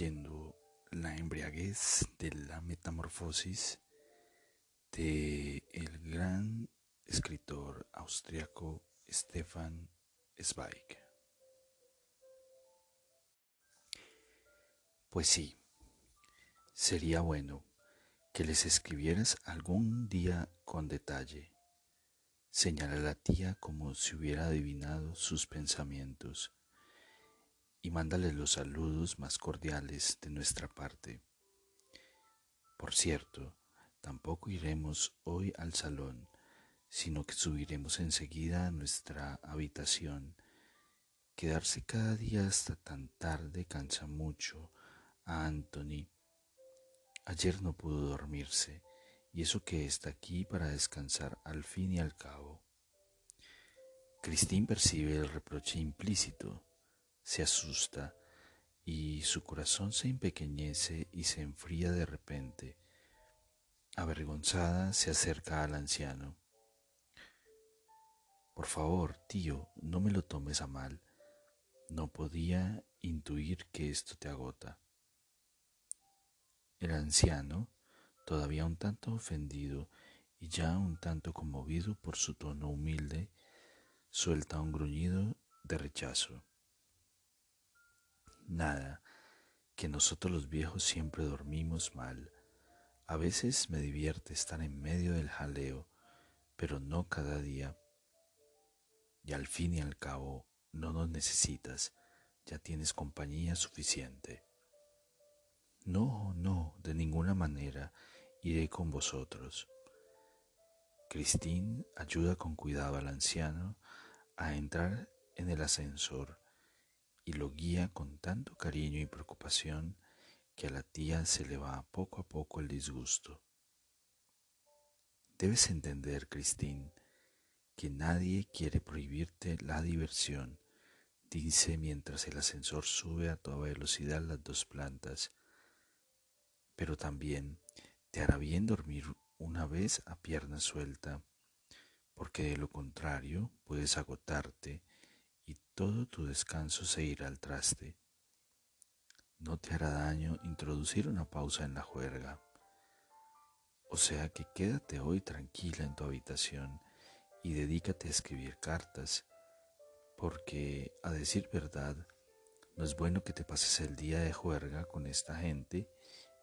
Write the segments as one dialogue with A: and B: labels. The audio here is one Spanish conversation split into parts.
A: La embriaguez de la metamorfosis de el gran escritor austriaco Stefan Zweig. Pues sí, sería bueno que les escribieras algún día con detalle. Señala la tía como si hubiera adivinado sus pensamientos y mándale los saludos más cordiales de nuestra parte. Por cierto, tampoco iremos hoy al salón, sino que subiremos enseguida a nuestra habitación. Quedarse cada día hasta tan tarde cansa mucho a Anthony. Ayer no pudo dormirse, y eso que está aquí para descansar al fin y al cabo. Christine percibe el reproche implícito, se asusta, y su corazón se empequeñece y se enfría de repente. Avergonzada se acerca al anciano. Por favor, tío, no me lo tomes a mal. No podía intuir que esto te agota. El anciano, todavía un tanto ofendido y ya un tanto conmovido por su tono humilde, suelta un gruñido de rechazo. Nada, que nosotros los viejos siempre dormimos mal. A veces me divierte estar en medio del jaleo, pero no cada día. Y al fin y al cabo, no nos necesitas, ya tienes compañía suficiente. No, no, de ninguna manera iré con vosotros. Christine ayuda con cuidado al anciano a entrar en el ascensor y lo guía con tanto cariño y preocupación que a la tía se le va poco a poco el disgusto. Debes entender, Christine, que nadie quiere prohibirte la diversión, dice mientras el ascensor sube a toda velocidad las dos plantas pero también te hará bien dormir una vez a pierna suelta, porque de lo contrario puedes agotarte y todo tu descanso se irá al traste. No te hará daño introducir una pausa en la juerga. O sea que quédate hoy tranquila en tu habitación y dedícate a escribir cartas, porque, a decir verdad, no es bueno que te pases el día de juerga con esta gente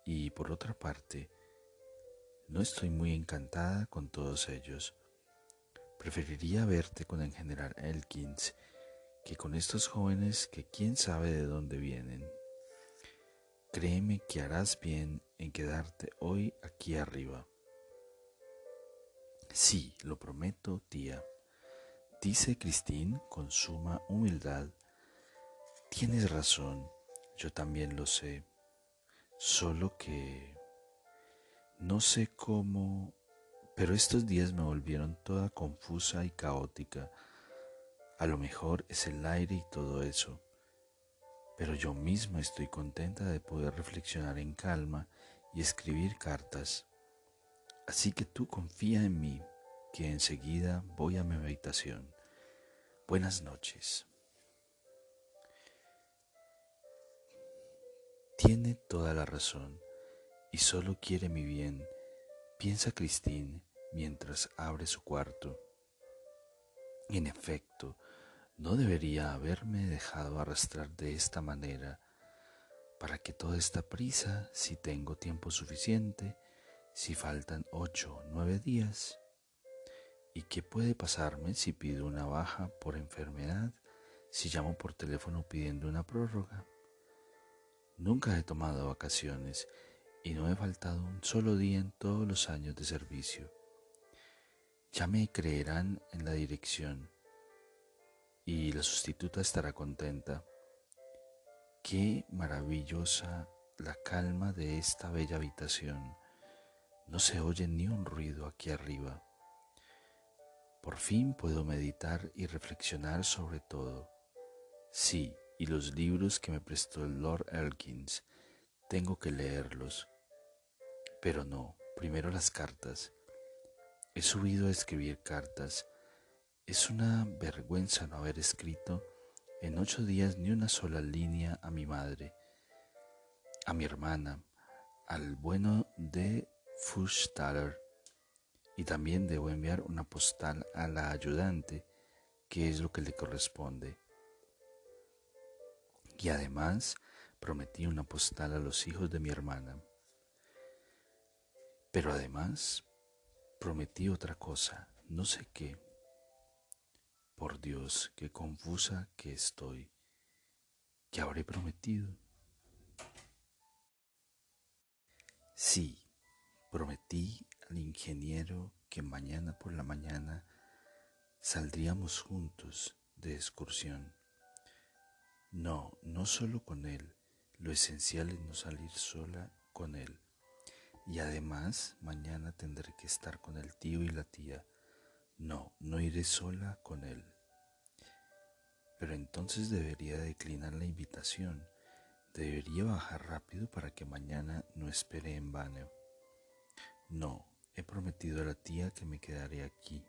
A: y por otra parte, no estoy muy encantada con todos ellos. Preferiría verte con el general Elkins que con estos jóvenes que quién sabe de dónde vienen. Créeme que harás bien en quedarte hoy aquí arriba. Sí, lo prometo, tía, dice Christine con suma humildad. Tienes razón, yo también lo sé. Solo que no sé cómo, pero estos días me volvieron toda confusa y caótica. A lo mejor es el aire y todo eso, pero yo misma estoy contenta de poder reflexionar en calma y escribir cartas. Así que tú confía en mí, que enseguida voy a mi habitación. Buenas noches. Tiene toda la razón y solo quiere mi bien, piensa Christine mientras abre su cuarto. En efecto, no debería haberme dejado arrastrar de esta manera. ¿Para que toda esta prisa si tengo tiempo suficiente, si faltan ocho o nueve días? ¿Y qué puede pasarme si pido una baja por enfermedad, si llamo por teléfono pidiendo una prórroga? Nunca he tomado vacaciones y no he faltado un solo día en todos los años de servicio. Ya me creerán en la dirección. Y la sustituta estará contenta. Qué maravillosa la calma de esta bella habitación. No se oye ni un ruido aquí arriba. Por fin puedo meditar y reflexionar sobre todo. Sí, y los libros que me prestó el Lord Elkins, tengo que leerlos. Pero no, primero las cartas. He subido a escribir cartas. Es una vergüenza no haber escrito en ocho días ni una sola línea a mi madre, a mi hermana, al bueno de Fuchstaller, y también debo enviar una postal a la ayudante, que es lo que le corresponde. Y además prometí una postal a los hijos de mi hermana. Pero además prometí otra cosa, no sé qué. Por Dios, qué confusa que estoy. ¿Qué habré prometido? Sí, prometí al ingeniero que mañana por la mañana saldríamos juntos de excursión. No, no solo con él, lo esencial es no salir sola con él. Y además mañana tendré que estar con el tío y la tía no, no iré sola con él. Pero entonces debería declinar la invitación. Debería bajar rápido para que mañana no espere en vano. No, he prometido a la tía que me quedaré aquí.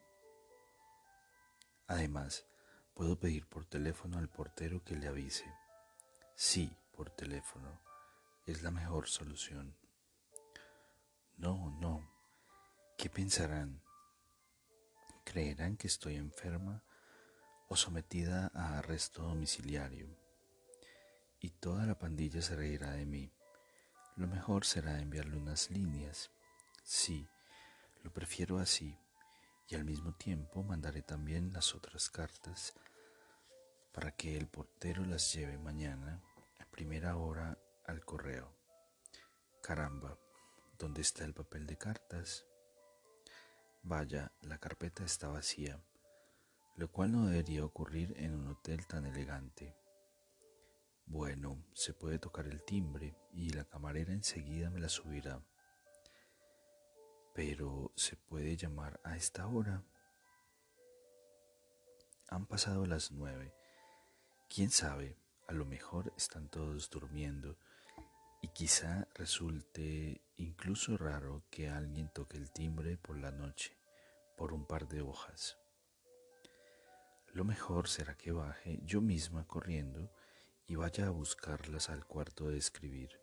A: Además, puedo pedir por teléfono al portero que le avise. Sí, por teléfono. Es la mejor solución. No, no. ¿Qué pensarán? Creerán que estoy enferma o sometida a arresto domiciliario. Y toda la pandilla se reirá de mí. Lo mejor será enviarle unas líneas. Sí, lo prefiero así. Y al mismo tiempo mandaré también las otras cartas para que el portero las lleve mañana a primera hora al correo. Caramba, ¿dónde está el papel de cartas? Vaya, la carpeta está vacía, lo cual no debería ocurrir en un hotel tan elegante. Bueno, se puede tocar el timbre y la camarera enseguida me la subirá. Pero, ¿se puede llamar a esta hora? Han pasado las nueve. ¿Quién sabe? A lo mejor están todos durmiendo y quizá resulte incluso raro que alguien toque el timbre por la noche por un par de hojas. Lo mejor será que baje yo misma corriendo y vaya a buscarlas al cuarto de escribir,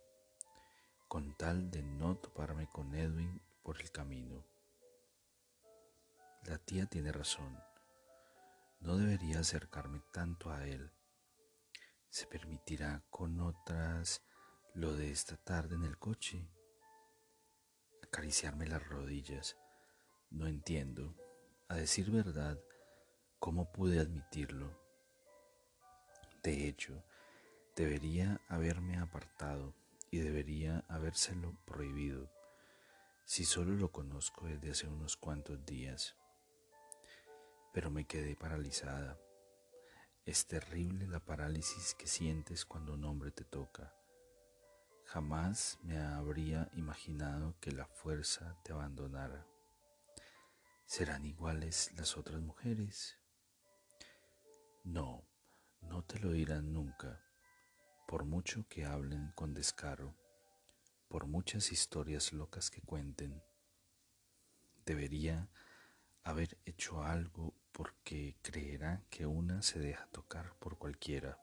A: con tal de no toparme con Edwin por el camino. La tía tiene razón. No debería acercarme tanto a él. ¿Se permitirá con otras lo de esta tarde en el coche? Acariciarme las rodillas no entiendo, a decir verdad, cómo pude admitirlo. De hecho, debería haberme apartado y debería habérselo prohibido, si solo lo conozco desde hace unos cuantos días. Pero me quedé paralizada. Es terrible la parálisis que sientes cuando un hombre te toca. Jamás me habría imaginado que la fuerza te abandonara. ¿Serán iguales las otras mujeres? No, no te lo dirán nunca, por mucho que hablen con descaro, por muchas historias locas que cuenten. Debería haber hecho algo porque creerá que una se deja tocar por cualquiera.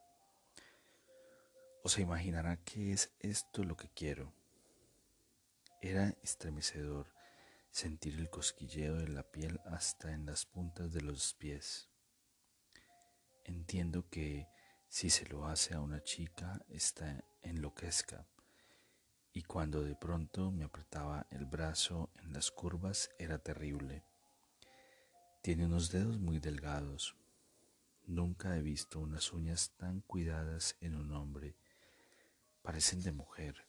A: O se imaginará que es esto lo que quiero. Era estremecedor sentir el cosquilleo de la piel hasta en las puntas de los pies. Entiendo que si se lo hace a una chica, está enloquezca, y cuando de pronto me apretaba el brazo en las curvas era terrible. Tiene unos dedos muy delgados. Nunca he visto unas uñas tan cuidadas en un hombre. Parecen de mujer,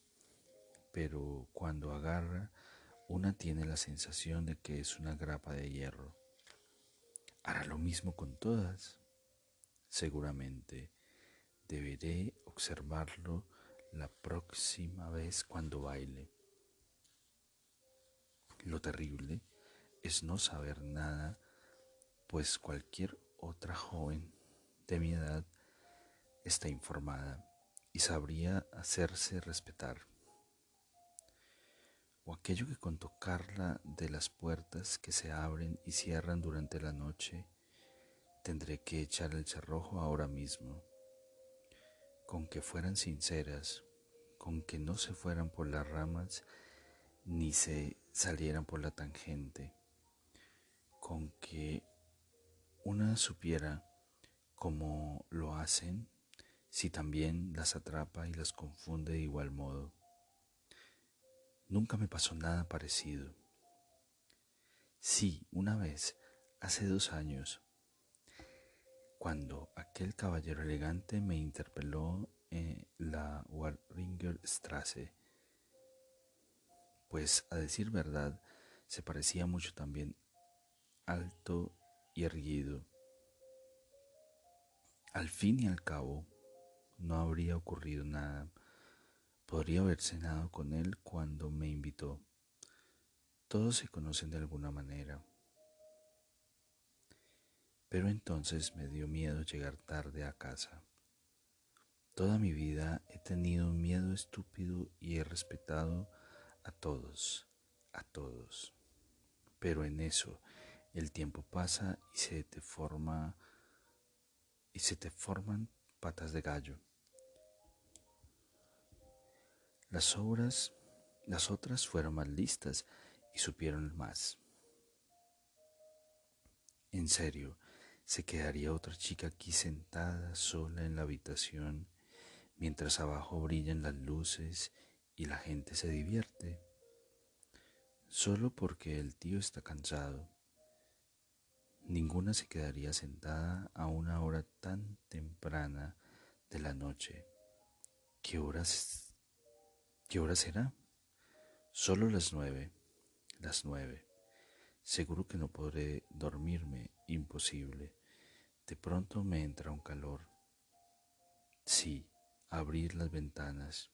A: pero cuando agarra una tiene la sensación de que es una grapa de hierro. Hará lo mismo con todas. seguramente. Deberé observarlo la próxima vez cuando baile. Lo terrible es no saber nada, pues cualquier otra joven de mi edad está informada y sabría hacerse respetar. Aquello que con tocarla de las puertas que se abren y cierran durante la noche, tendré que echar el cerrojo ahora mismo. Con que fueran sinceras, con que no se fueran por las ramas ni se salieran por la tangente, con que una supiera cómo lo hacen si también las atrapa y las confunde de igual modo. Nunca me pasó nada parecido. Sí, una vez, hace dos años, cuando aquel caballero elegante me interpeló en la Warringer Strasse, pues a decir verdad se parecía mucho también alto y erguido. Al fin y al cabo, no habría ocurrido nada. Podría haber cenado con él cuando me invitó. Todos se conocen de alguna manera. Pero entonces me dio miedo llegar tarde a casa. Toda mi vida he tenido un miedo estúpido y he respetado a todos, a todos. Pero en eso el tiempo pasa y se te forma y se te forman patas de gallo. Las obras, las otras fueron más listas y supieron más. En serio, se quedaría otra chica aquí sentada sola en la habitación mientras abajo brillan las luces y la gente se divierte, solo porque el tío está cansado. Ninguna se quedaría sentada a una hora tan temprana de la noche. ¿Qué horas ¿Qué hora será? Solo las nueve, las nueve. Seguro que no podré dormirme, imposible. De pronto me entra un calor. Sí, abrir las ventanas.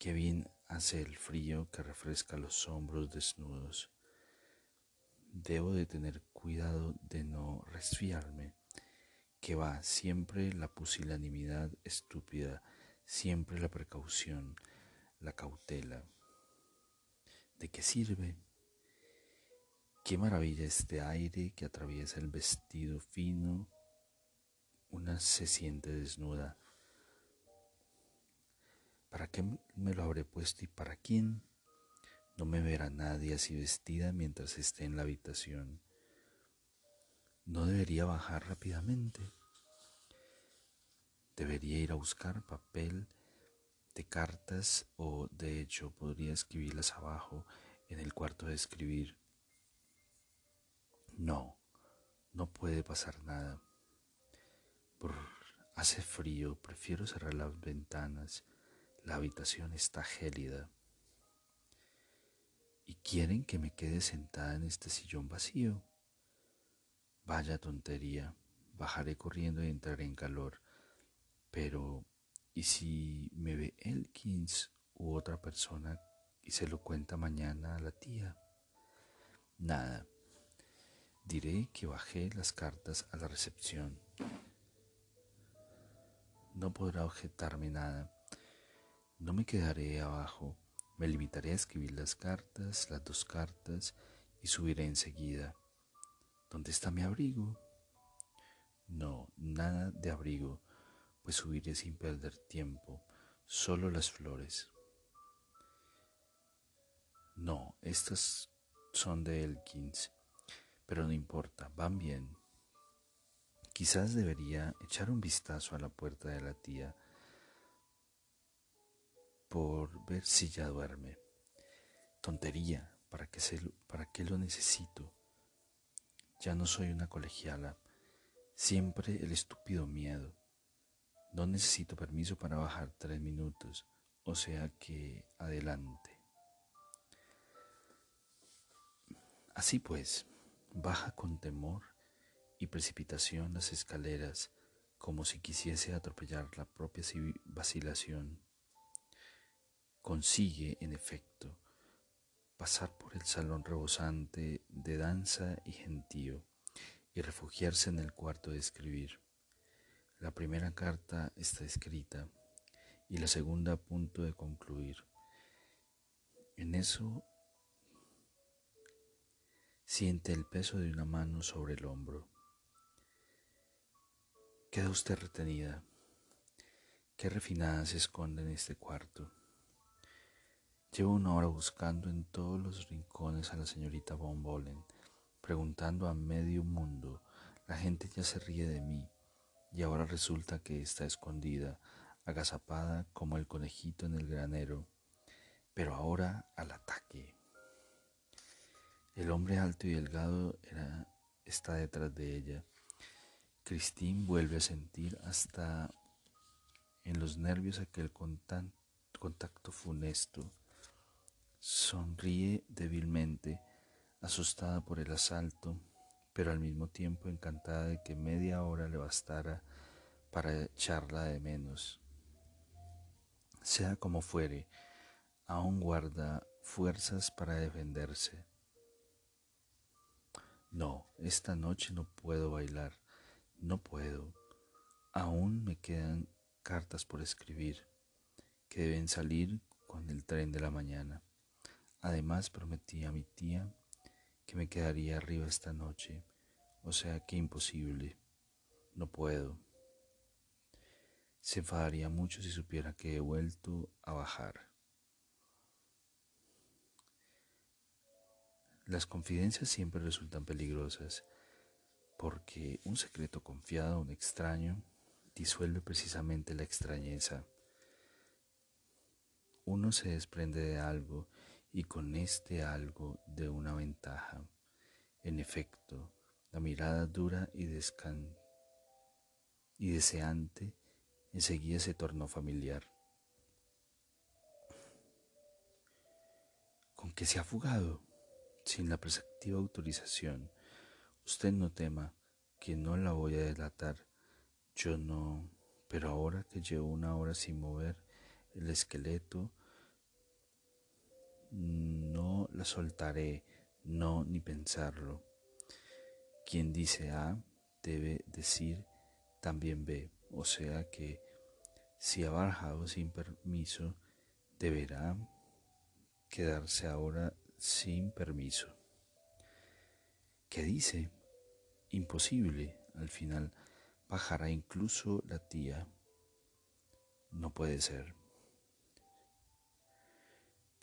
A: Qué bien hace el frío que refresca los hombros desnudos. Debo de tener cuidado de no resfriarme, que va siempre la pusilanimidad estúpida, siempre la precaución, la cautela. ¿De qué sirve? Qué maravilla este aire que atraviesa el vestido fino. Una se siente desnuda. ¿Para qué me lo habré puesto y para quién? No me verá nadie así vestida mientras esté en la habitación. No debería bajar rápidamente. Debería ir a buscar papel cartas o de hecho podría escribirlas abajo en el cuarto de escribir. No, no puede pasar nada. hace frío, prefiero cerrar las ventanas. La habitación está gélida. ¿Y quieren que me quede sentada en este sillón vacío? Vaya tontería. Bajaré corriendo y entraré en calor. Pero y si me ve Elkins u otra persona y se lo cuenta mañana a la tía, nada. Diré que bajé las cartas a la recepción. No podrá objetarme nada. No me quedaré abajo. Me limitaré a escribir las cartas, las dos cartas, y subiré enseguida. ¿Dónde está mi abrigo? No, nada de abrigo pues subiré sin perder tiempo, solo las flores. No, estas son de Elkins, pero no importa, van bien. Quizás debería echar un vistazo a la puerta de la tía por ver si ya duerme. Tontería, ¿para qué, se, ¿para qué lo necesito? Ya no soy una colegiala, siempre el estúpido miedo. No necesito permiso para bajar tres minutos, o sea que adelante. Así pues, baja con temor y precipitación las escaleras, como si quisiese atropellar la propia vacilación. Consigue, en efecto, pasar por el salón rebosante de danza y gentío y refugiarse en el cuarto de escribir. La primera carta está escrita y la segunda a punto de concluir. En eso siente el peso de una mano sobre el hombro. Queda usted retenida. Qué refinada se esconde en este cuarto. Llevo una hora buscando en todos los rincones a la señorita Von Bolen, preguntando a medio mundo. La gente ya se ríe de mí y ahora resulta que está escondida, agazapada como el conejito en el granero. Pero ahora al ataque. El hombre alto y delgado era, está detrás de ella. Christine vuelve a sentir hasta en los nervios aquel contacto funesto Sonríe débilmente, asustada por el asalto, pero al mismo tiempo encantada de que media hora le bastara para echarla de menos. Sea como fuere, aún guarda fuerzas para defenderse. No, esta noche no puedo bailar, no puedo. Aún me quedan cartas por escribir, que deben salir con el tren de la mañana. Además prometí a mi tía que me quedaría arriba esta noche, o sea que imposible, no puedo. Se enfadaría mucho si supiera que he vuelto a bajar. Las confidencias siempre resultan peligrosas porque un secreto confiado a un extraño disuelve precisamente la extrañeza. Uno se desprende de algo y con este algo de una ventaja. En efecto, la mirada dura y, descan y deseante enseguida se tornó familiar. ¿Con qué se ha fugado? Sin la preceptiva autorización. Usted no tema que no la voy a delatar. Yo no. Pero ahora que llevo una hora sin mover el esqueleto, no la soltaré, no ni pensarlo. Quien dice A debe decir también B, o sea que si ha barajado sin permiso, deberá quedarse ahora sin permiso. ¿Qué dice? Imposible. Al final bajará incluso la tía. No puede ser.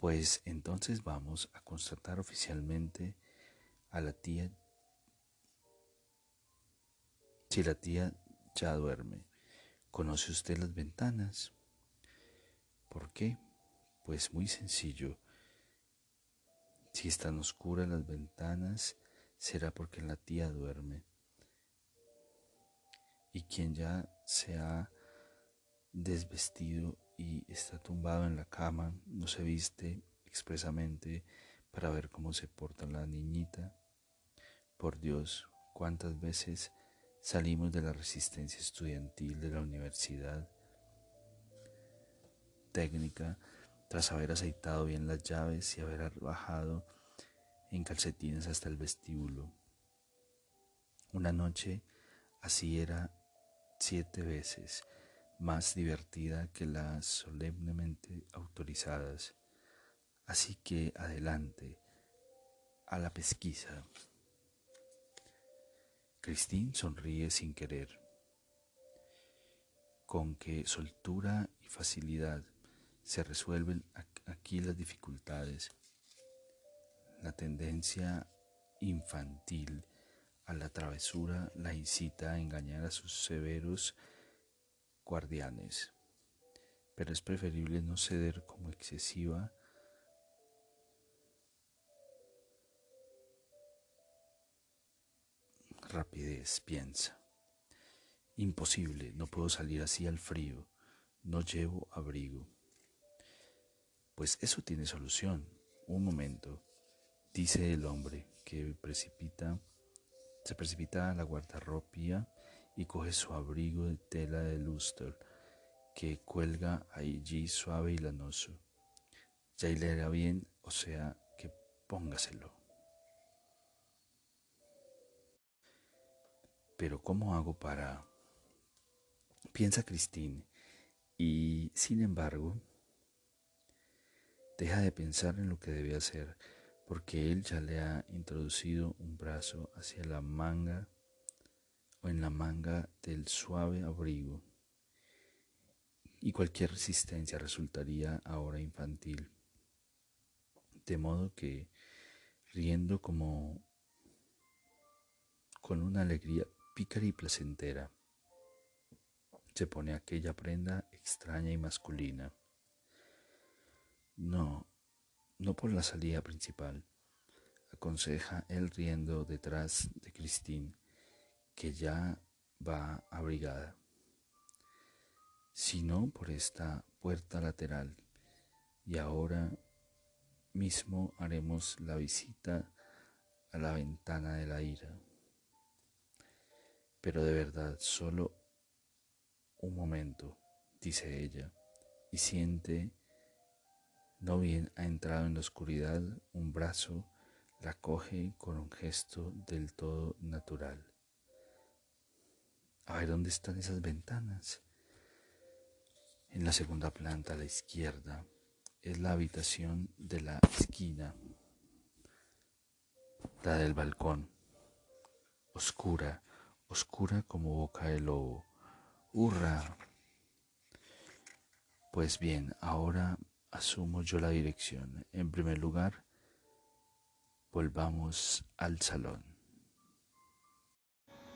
A: Pues entonces vamos a constatar oficialmente a la tía si la tía ya duerme. ¿Conoce usted las ventanas? ¿Por qué? Pues muy sencillo. Si están oscuras las ventanas, será porque la tía duerme. Y quien ya se ha desvestido y está tumbado en la cama, no se viste expresamente para ver cómo se porta la niñita. Por Dios, cuántas veces salimos de la resistencia estudiantil de la universidad técnica tras haber aceitado bien las llaves y haber bajado en calcetines hasta el vestíbulo. Una noche así era siete veces más divertida que las solemnemente autorizadas. Así que adelante, a la pesquisa. Christine sonríe sin querer. Con qué soltura y facilidad se resuelven aquí las dificultades. La tendencia infantil a la travesura la incita a engañar a sus severos guardianes, pero es preferible no ceder como excesiva rapidez, piensa. Imposible, no puedo salir así al frío, no llevo abrigo. Pues eso tiene solución. Un momento, dice el hombre que precipita, se precipita a la guardarropía y coge su abrigo de tela de lustre que cuelga allí suave y lanoso. Ya le hará bien, o sea, que póngaselo. Pero ¿cómo hago para...? Piensa Christine y, sin embargo, deja de pensar en lo que debe hacer porque él ya le ha introducido un brazo hacia la manga o en la manga del suave abrigo y cualquier resistencia resultaría ahora infantil. De modo que, riendo como con una alegría pícara y placentera, se pone aquella prenda extraña y masculina. No, no por la salida principal, aconseja él riendo detrás de Christine, que ya va abrigada, sino por esta puerta lateral. Y ahora mismo haremos la visita a la ventana de la ira. Pero de verdad, solo un momento, dice ella, y siente no bien ha entrado en la oscuridad, un brazo la coge con un gesto del todo natural. A ver, ¿dónde están esas ventanas? En la segunda planta a la izquierda es la habitación de la esquina, la del balcón, oscura, oscura como boca de lobo. ¡Hurra! Pues bien, ahora asumo yo la dirección. En primer lugar, volvamos al salón.